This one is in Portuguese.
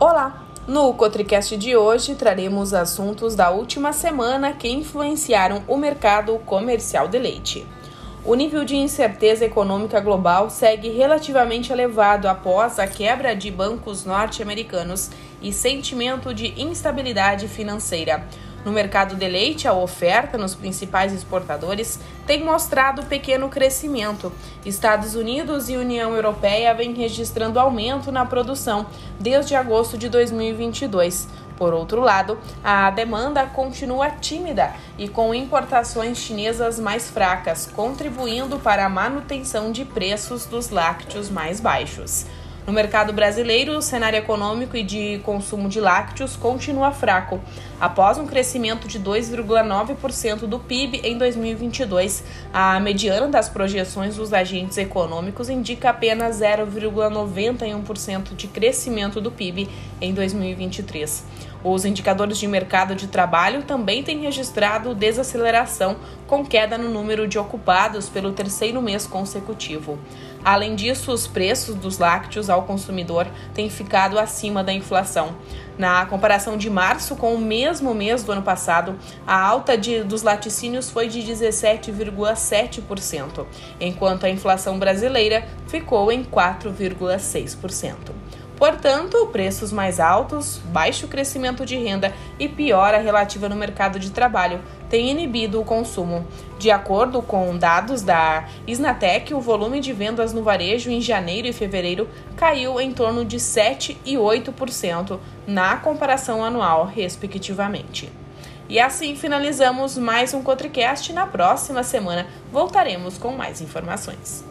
Olá! No Cotricast de hoje traremos assuntos da última semana que influenciaram o mercado comercial de leite. O nível de incerteza econômica global segue relativamente elevado após a quebra de bancos norte-americanos e sentimento de instabilidade financeira. No mercado de leite, a oferta nos principais exportadores tem mostrado pequeno crescimento. Estados Unidos e União Europeia vêm registrando aumento na produção desde agosto de 2022. Por outro lado, a demanda continua tímida e com importações chinesas mais fracas, contribuindo para a manutenção de preços dos lácteos mais baixos. No mercado brasileiro, o cenário econômico e de consumo de lácteos continua fraco. Após um crescimento de 2,9% do PIB em 2022, a mediana das projeções dos agentes econômicos indica apenas 0,91% de crescimento do PIB em 2023. Os indicadores de mercado de trabalho também têm registrado desaceleração, com queda no número de ocupados pelo terceiro mês consecutivo. Além disso, os preços dos lácteos ao consumidor têm ficado acima da inflação. Na comparação de março com o mesmo mês do ano passado, a alta de, dos laticínios foi de 17,7%, enquanto a inflação brasileira ficou em 4,6%. Portanto, preços mais altos, baixo crescimento de renda e piora relativa no mercado de trabalho têm inibido o consumo. De acordo com dados da Isnatec, o volume de vendas no varejo em janeiro e fevereiro caiu em torno de 7 e 8% na comparação anual, respectivamente. E assim finalizamos mais um Cotricast. Na próxima semana voltaremos com mais informações.